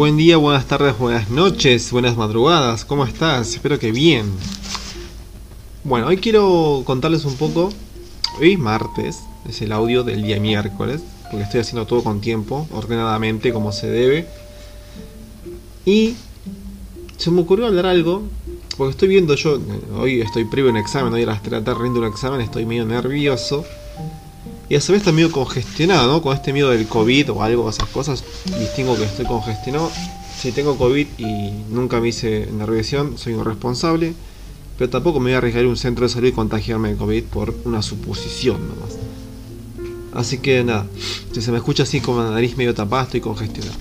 Buen día, buenas tardes, buenas noches, buenas madrugadas, ¿cómo estás? Espero que bien. Bueno, hoy quiero contarles un poco, hoy martes, es el audio del día miércoles, porque estoy haciendo todo con tiempo, ordenadamente, como se debe. Y se me ocurrió hablar algo, porque estoy viendo yo, hoy estoy previo en examen, hoy a las 3 de rindo un examen, estoy medio nervioso. Y a su vez está medio congestionado, ¿no? Con este miedo del COVID o algo, esas cosas, distingo que estoy congestionado. Si tengo COVID y nunca me hice revisión, soy un responsable. Pero tampoco me voy a arriesgar a un centro de salud y contagiarme de COVID por una suposición nomás. Así que nada, si se me escucha así como la nariz medio tapada, estoy congestionado.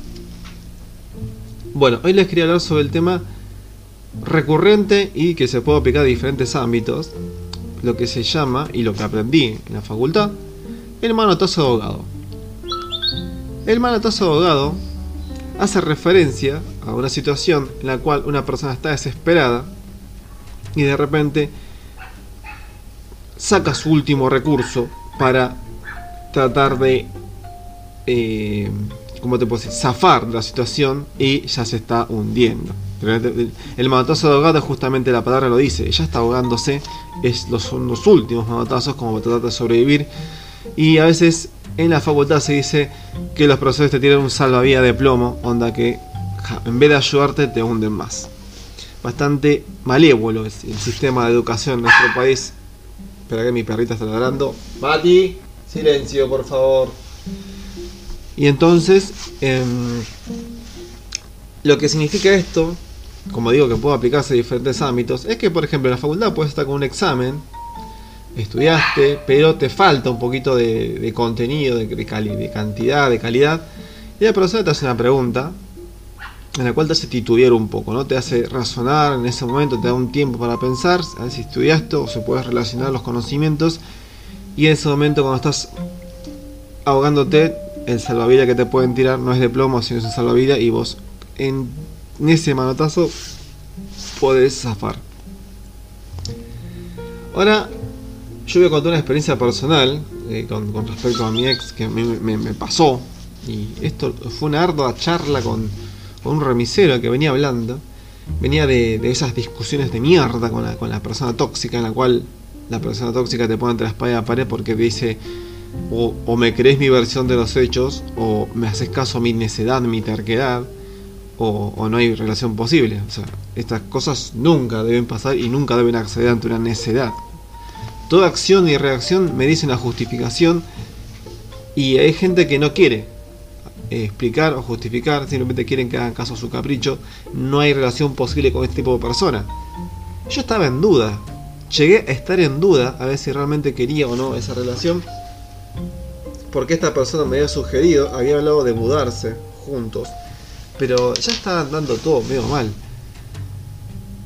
Bueno, hoy les quería hablar sobre el tema recurrente y que se puede aplicar a diferentes ámbitos. Lo que se llama, y lo que aprendí en la facultad, el manotazo abogado. El manotazo abogado hace referencia a una situación en la cual una persona está desesperada y de repente saca su último recurso para tratar de, eh, ¿cómo te puedo decir?, zafar de la situación y ya se está hundiendo. El manotazo de ahogado, justamente la palabra lo dice, ya está ahogándose, es los, son los últimos manotazos como tratar de sobrevivir y a veces en la facultad se dice que los profesores te tiran un salvavidas de plomo, onda que en vez de ayudarte te hunden más. Bastante malévolo es el sistema de educación en nuestro país. Espera que mi perrita está ladrando. Mati, silencio por favor. Y entonces, em, lo que significa esto, como digo que puede aplicarse a diferentes ámbitos, es que por ejemplo en la facultad puedes estar con un examen estudiaste, pero te falta un poquito de, contenido, de, de, cantidad, de calidad, y la profesora te hace una pregunta en la cual te hace titubear un poco, ¿no? Te hace razonar en ese momento, te da un tiempo para pensar, a ver si estudiaste o se puedes relacionar los conocimientos, y en ese momento cuando estás ahogándote, el salvavidas que te pueden tirar no es de plomo, sino es un salvavidas, y vos en ese manotazo podés zafar. Ahora, yo voy a contar una experiencia personal eh, con, respecto a mi ex que me, me, pasó. Y esto fue una ardua charla con, un remisero que venía hablando. Venía de, esas discusiones de mierda con la, con la persona tóxica, en la cual la persona tóxica te pone entre la espalda y la pared porque dice o, o, me crees mi versión de los hechos, o me haces caso a mi necedad, mi terquedad, o, o, no hay relación posible. O sea, estas cosas nunca deben pasar y nunca deben acceder ante una necedad. Toda acción y reacción me dice una justificación y hay gente que no quiere explicar o justificar, simplemente quieren que hagan caso a su capricho. No hay relación posible con este tipo de persona. Yo estaba en duda, llegué a estar en duda a ver si realmente quería o no esa relación. Porque esta persona me había sugerido, había hablado de mudarse juntos, pero ya estaba andando todo medio mal.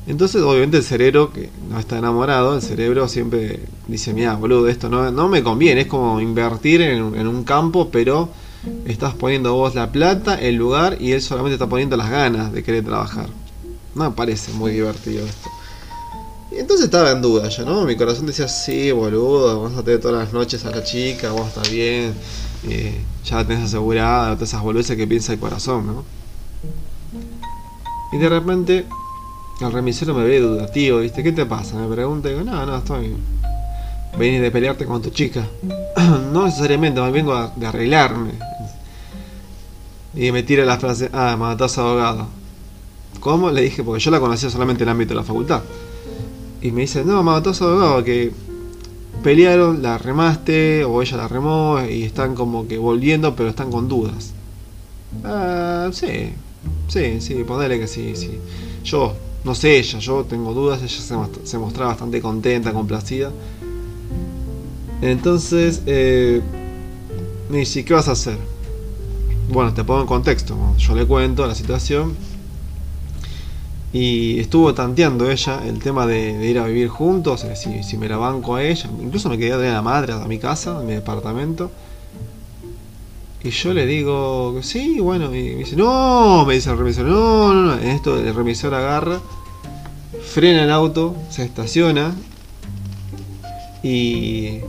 Entonces, obviamente, el cerebro, que no está enamorado, el cerebro siempre dice: Mira, boludo, esto no, no me conviene. Es como invertir en, un campo, pero estás poniendo vos la plata, el lugar, y él solamente está poniendo las ganas de querer trabajar. No me parece muy divertido esto. Y entonces estaba en duda yo, ¿no? Mi corazón decía: Sí, boludo, vamos a tener todas las noches a la chica, vos estás bien, eh, ya la tenés asegurada, todas esas boludeces que piensa el corazón, ¿no? Y de repente el remisero me ve dudativo, ¿viste? ¿Qué te pasa? Me pregunta y digo, no, no, estoy. Venís de pelearte con tu chica. no necesariamente, me vengo de arreglarme. Y me tira la frase, ah, matás abogado. ¿Cómo? Le dije, porque yo la conocía solamente en el ámbito de la facultad. Y me dice, no, matás abogado, que pelearon, la remaste, o ella la remó, y están como que volviendo, pero están con dudas. Ah, sí, sí, sí, ponele que sí, sí. Yo no sé ella, yo tengo dudas, ella se, mostraba bastante contenta, complacida. Entonces, eh, me dice, ¿qué vas a hacer? Bueno, te pongo en contexto, yo le cuento la situación. Y estuvo tanteando ella el tema de, ir a vivir juntos, si, si, me la banco a ella. Incluso me quería traer a la madre a mi casa, a mi departamento. Y yo le digo, sí, bueno, y me dice, no, me dice el remisor, no, no, no. En esto el remisor agarra, frena el auto, se estaciona y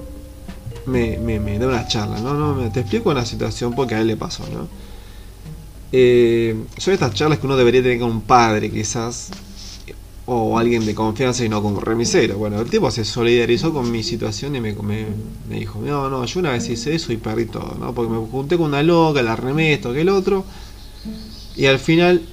me, da una charla, ¿no? no te explico una situación porque a él le pasó, ¿no? eh, son estas charlas que uno debería tener con un padre, quizás, o alguien de confianza y no con remisero. Bueno, el tipo se solidarizó con mi situación y me, me, me, dijo, no, no, yo una vez hice eso y perdí todo, ¿no? Porque me junté con una loca, la remé esto, que el otro, y al final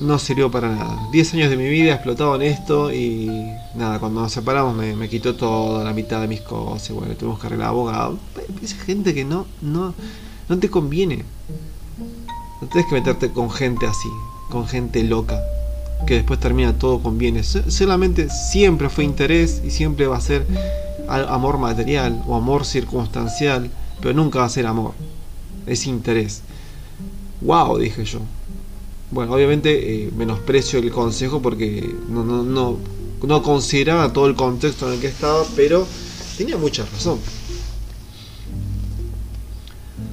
no sirvió para nada. Diez años de mi vida explotado en esto y nada, cuando nos separamos me, me quitó toda la mitad de mis cosas, bueno, tuvimos que arreglar abogado. Es gente que no, no, no te conviene. No tienes que meterte con gente así, con gente loca, que después termina todo con bienes. Solamente siempre fue interés y siempre va a ser amor material o amor circunstancial, pero nunca va a ser amor. Es interés. Wow, dije yo. Bueno, obviamente eh, menosprecio el consejo porque no, no, no, no consideraba todo el contexto en el que estaba, pero tenía mucha razón.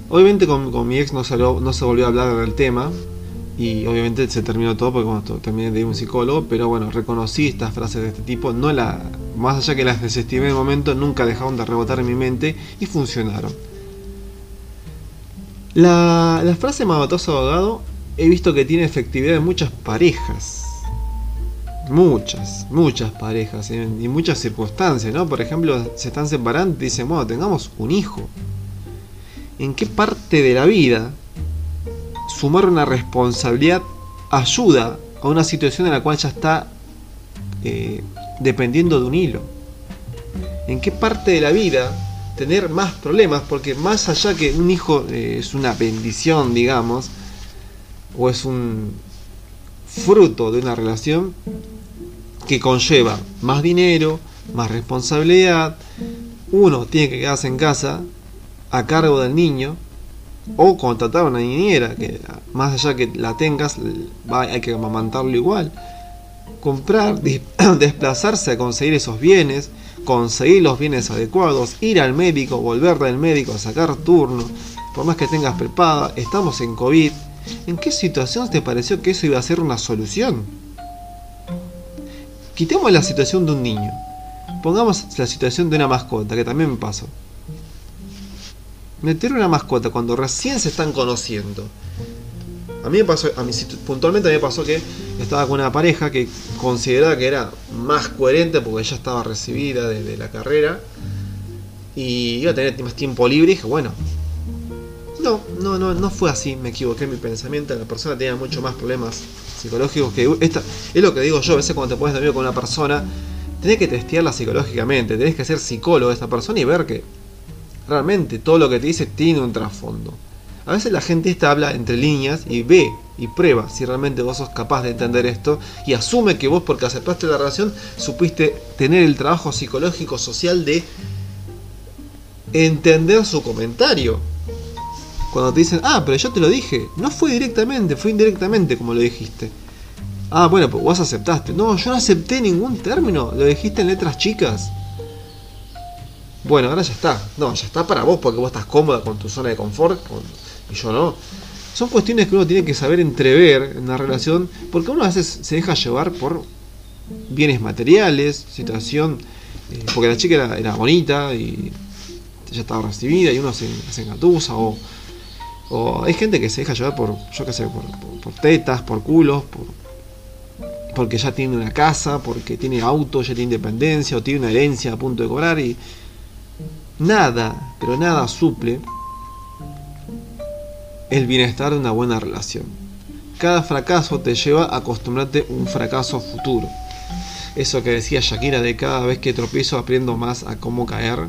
Obviamente con, con mi ex no, salió, no se volvió a hablar del tema y obviamente se terminó todo porque bueno, terminé de un psicólogo, pero bueno, reconocí estas frases de este tipo, no la, más allá que las desestimé en el momento, nunca dejaron de rebotar en mi mente y funcionaron. La, la frase Mavatoso abogado he visto que tiene efectividad en muchas parejas. Muchas, muchas parejas y muchas circunstancias, ¿no? Por ejemplo, se están separando y dicen, bueno, tengamos un hijo. ¿En qué parte de la vida sumar una responsabilidad ayuda a una situación en la cual ya está eh, dependiendo de un hilo? ¿En qué parte de la vida tener más problemas? Porque más allá que un hijo eh, es una bendición, digamos, o es un fruto de una relación que conlleva más dinero, más responsabilidad, uno tiene que quedarse en casa a cargo del niño o contratar a una niñera que más allá que la tengas hay que amamantarlo igual comprar desplazarse a conseguir esos bienes conseguir los bienes adecuados ir al médico volver del médico sacar turno por más que tengas preparada estamos en covid ¿En qué situación te pareció que eso iba a ser una solución? Quitemos la situación de un niño. Pongamos la situación de una mascota, que también me pasó. Meter una mascota cuando recién se están conociendo. A mí me pasó, a mí, puntualmente me pasó que estaba con una pareja que consideraba que era más coherente porque ella estaba recibida desde la carrera y iba a tener más tiempo libre y dije, bueno, no, no, no, no fue así, me equivoqué en mi pensamiento, la persona tenía mucho más problemas psicológicos que esta, es lo que digo yo, a veces cuando te pones de amigo con una persona, tenés que testearla psicológicamente, tenés que ser psicólogo de esta persona y ver que realmente todo lo que te dice tiene un trasfondo. A veces la gente esta habla entre líneas y ve y prueba si realmente vos sos capaz de entender esto y asume que vos porque aceptaste la relación supiste tener el trabajo psicológico social de entender su comentario cuando te dicen, ah, pero yo te lo dije. No fue directamente, fue indirectamente como lo dijiste. Ah, bueno, pues vos aceptaste. No, yo no acepté ningún término. Lo dijiste en letras chicas. Bueno, ahora ya está. No, ya está para vos porque vos estás cómoda con tu zona de confort y yo no. Son cuestiones que uno tiene que saber entrever en una relación porque uno a veces se deja llevar por bienes materiales, situación, eh, porque la chica era, bonita y ya estaba recibida y uno se, se engatusa o o hay gente que se deja llevar por, yo qué sé, por, tetas, por culos, por, porque ya tiene una casa, porque tiene auto, ya tiene independencia, o tiene una herencia a punto de cobrar y nada, pero nada suple el bienestar de una buena relación. Cada fracaso te lleva a acostumbrarte a un fracaso futuro. Eso que decía Shakira de cada vez que tropiezo aprendo más a cómo caer.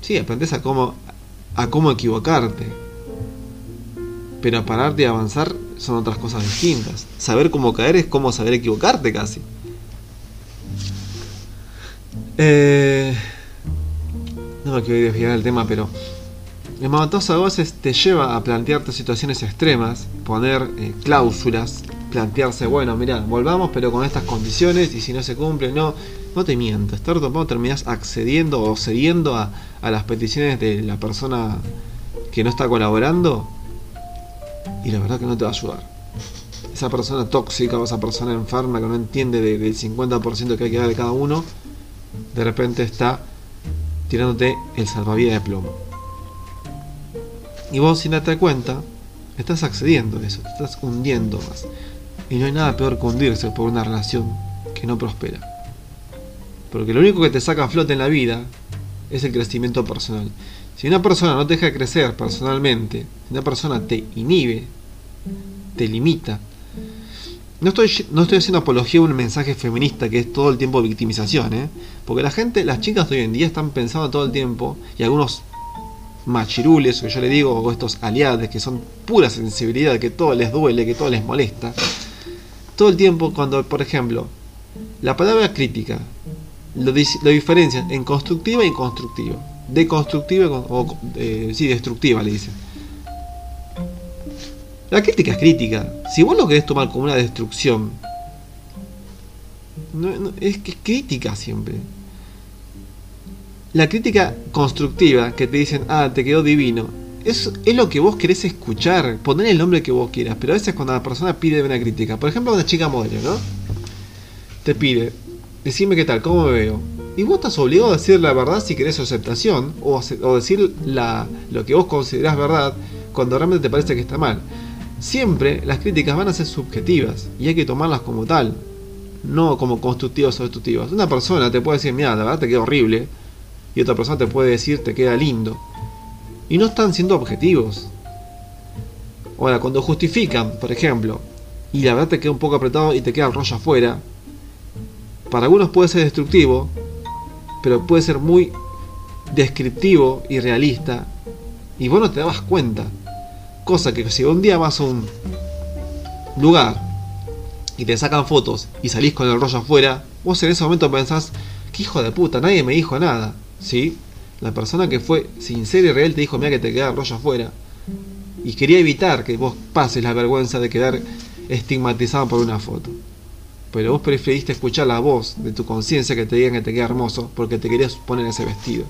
Sí, aprendes a cómo a cómo equivocarte. Pero a pararte y avanzar son otras cosas distintas. Saber cómo caer es como saber equivocarte casi. Eh, no me quiero desviar del tema, pero el mamatoso a veces te lleva a plantearte situaciones extremas, poner eh, cláusulas, plantearse, bueno, mira, volvamos pero con estas condiciones y si no se cumple, no, no te mientas, tarde o terminas accediendo o cediendo a, a las peticiones de la persona que no está colaborando y la verdad que no te va a ayudar. Esa persona tóxica o esa persona enferma que no entiende del 50% que hay que dar de cada uno, de repente está tirándote el salvavidas de plomo. Y vos sin darte cuenta, estás accediendo a eso, te estás hundiendo más. Y no hay nada peor que hundirse por una relación que no prospera. Porque lo único que te saca a flote en la vida es el crecimiento personal. Si una persona no te deja crecer personalmente, si una persona te inhibe, te limita, no estoy, no estoy haciendo apología a un mensaje feminista que es todo el tiempo victimización, ¿eh? porque la gente, las chicas de hoy en día están pensando todo el tiempo, y algunos machirules, que yo le digo, o estos aliados que son pura sensibilidad, que todo les duele, que todo les molesta, todo el tiempo cuando, por ejemplo, la palabra crítica lo, lo diferencia en constructiva y constructiva. Deconstructiva o eh, sí, destructiva le dicen. La crítica es crítica. Si vos lo querés tomar como una destrucción, es que es crítica siempre. La crítica constructiva que te dicen, ah, te quedó divino, es, es lo que vos querés escuchar, poner el nombre que vos quieras, pero a veces cuando la persona pide una crítica, por ejemplo una chica modelo, ¿no? Te pide, decime qué tal, cómo me veo. Y vos estás obligado a decir la verdad si querés aceptación, o, o decir la, lo que vos considerás verdad cuando realmente te parece que está mal. Siempre las críticas van a ser subjetivas y hay que tomarlas como tal, no como constructivas o destructivas. Una persona te puede decir, mira, la verdad te queda horrible, y otra persona te puede decir, te queda lindo. Y no están siendo objetivos. Ahora, cuando justifican, por ejemplo, y la verdad te queda un poco apretado y te queda el rollo afuera, para algunos puede ser destructivo, pero puede ser muy descriptivo y realista, y vos no te dabas cuenta. Cosa que si un día vas a un lugar y te sacan fotos y salís con el rollo afuera, vos en ese momento pensás, que hijo de puta, nadie me dijo nada. ¿Sí? La persona que fue sincera y real te dijo, mira que te queda el rollo afuera. Y quería evitar que vos pases la vergüenza de quedar estigmatizado por una foto. Pero vos preferiste escuchar la voz de tu conciencia que te digan que te queda hermoso porque te querías poner ese vestido.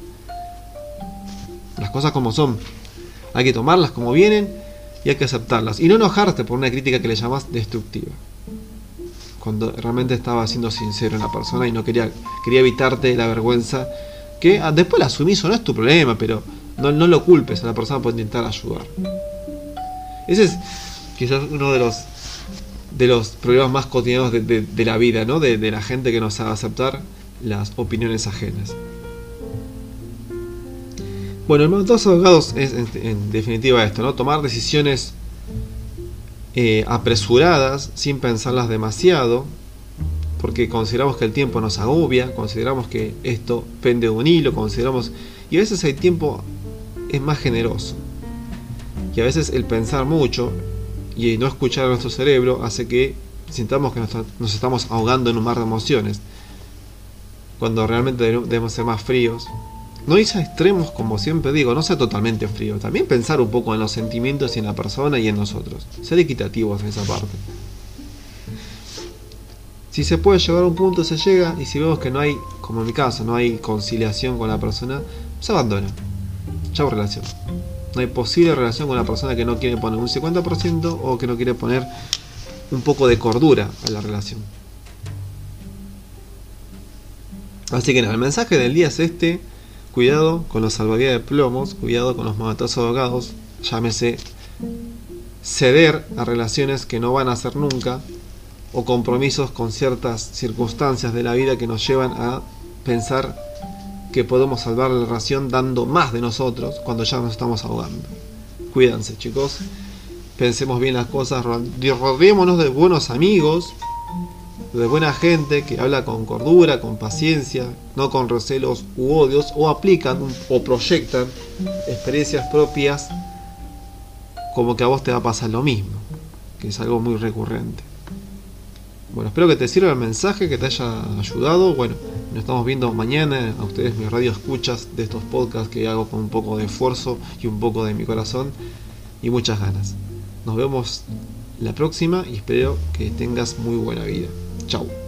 Las cosas como son. Hay que tomarlas como vienen y hay que aceptarlas. Y no enojarte por una crítica que le llamas destructiva. Cuando realmente estaba siendo sincero en la persona y no quería, quería evitarte la vergüenza. Que ah, después la asumís o no es tu problema, pero no, no lo culpes a la persona por intentar ayudar. Ese es quizás uno de los de los problemas más cotidianos de, la vida, ¿no? De, de, la gente que no sabe aceptar las opiniones ajenas. Bueno, el de abogados es en, definitiva esto, ¿no? Tomar decisiones eh, apresuradas, sin pensarlas demasiado, porque consideramos que el tiempo nos agobia, consideramos que esto pende de un hilo, consideramos... Y a veces el tiempo es más generoso. Y a veces el pensar mucho y no escuchar a nuestro cerebro hace que sintamos que nos estamos ahogando en un mar de emociones, cuando realmente debemos ser más fríos no irse a extremos, como siempre digo, no sea totalmente frío. También pensar un poco en los sentimientos y en la persona y en nosotros. Ser equitativos en esa parte. Si se puede llegar a un punto, se llega. Y si vemos que no hay, como en mi caso, no hay conciliación con la persona, se abandona. Chau relación. No hay posible relación con la persona que no quiere poner un 50% o que no quiere poner un poco de cordura a la relación. Así que nada, el mensaje del día es este. Cuidado con los salvavidas de plomos, cuidado con los mandatazos ahogados, llámese ceder a relaciones que no van a ser nunca o compromisos con ciertas circunstancias de la vida que nos llevan a pensar que podemos salvar la relación dando más de nosotros cuando ya nos estamos ahogando. Cuídense chicos, pensemos bien las cosas, rodeémonos de buenos amigos, de buena gente que habla con cordura, con paciencia, no con recelos u odios, o aplican o proyectan experiencias propias como que a vos te va a pasar lo mismo, que es algo muy recurrente. Bueno, espero que te sirva el mensaje, que te haya ayudado. Bueno, nos estamos viendo mañana. A ustedes mis radio escuchas de estos podcasts que hago con un poco de esfuerzo y un poco de mi corazón y muchas ganas. Nos vemos la próxima y espero que tengas muy buena vida. Chao.